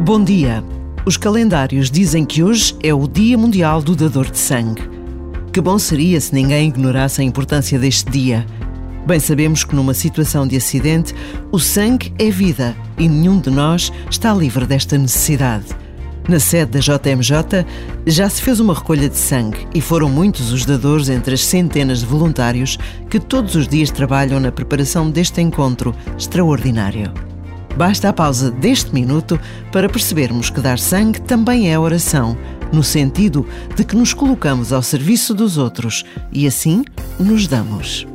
Bom dia. Os calendários dizem que hoje é o Dia Mundial do Dador de Sangue. Que bom seria se ninguém ignorasse a importância deste dia. Bem sabemos que numa situação de acidente, o sangue é vida e nenhum de nós está livre desta necessidade. Na sede da JMJ já se fez uma recolha de sangue e foram muitos os dadores entre as centenas de voluntários que todos os dias trabalham na preparação deste encontro extraordinário. Basta a pausa deste minuto para percebermos que dar sangue também é oração, no sentido de que nos colocamos ao serviço dos outros e assim nos damos.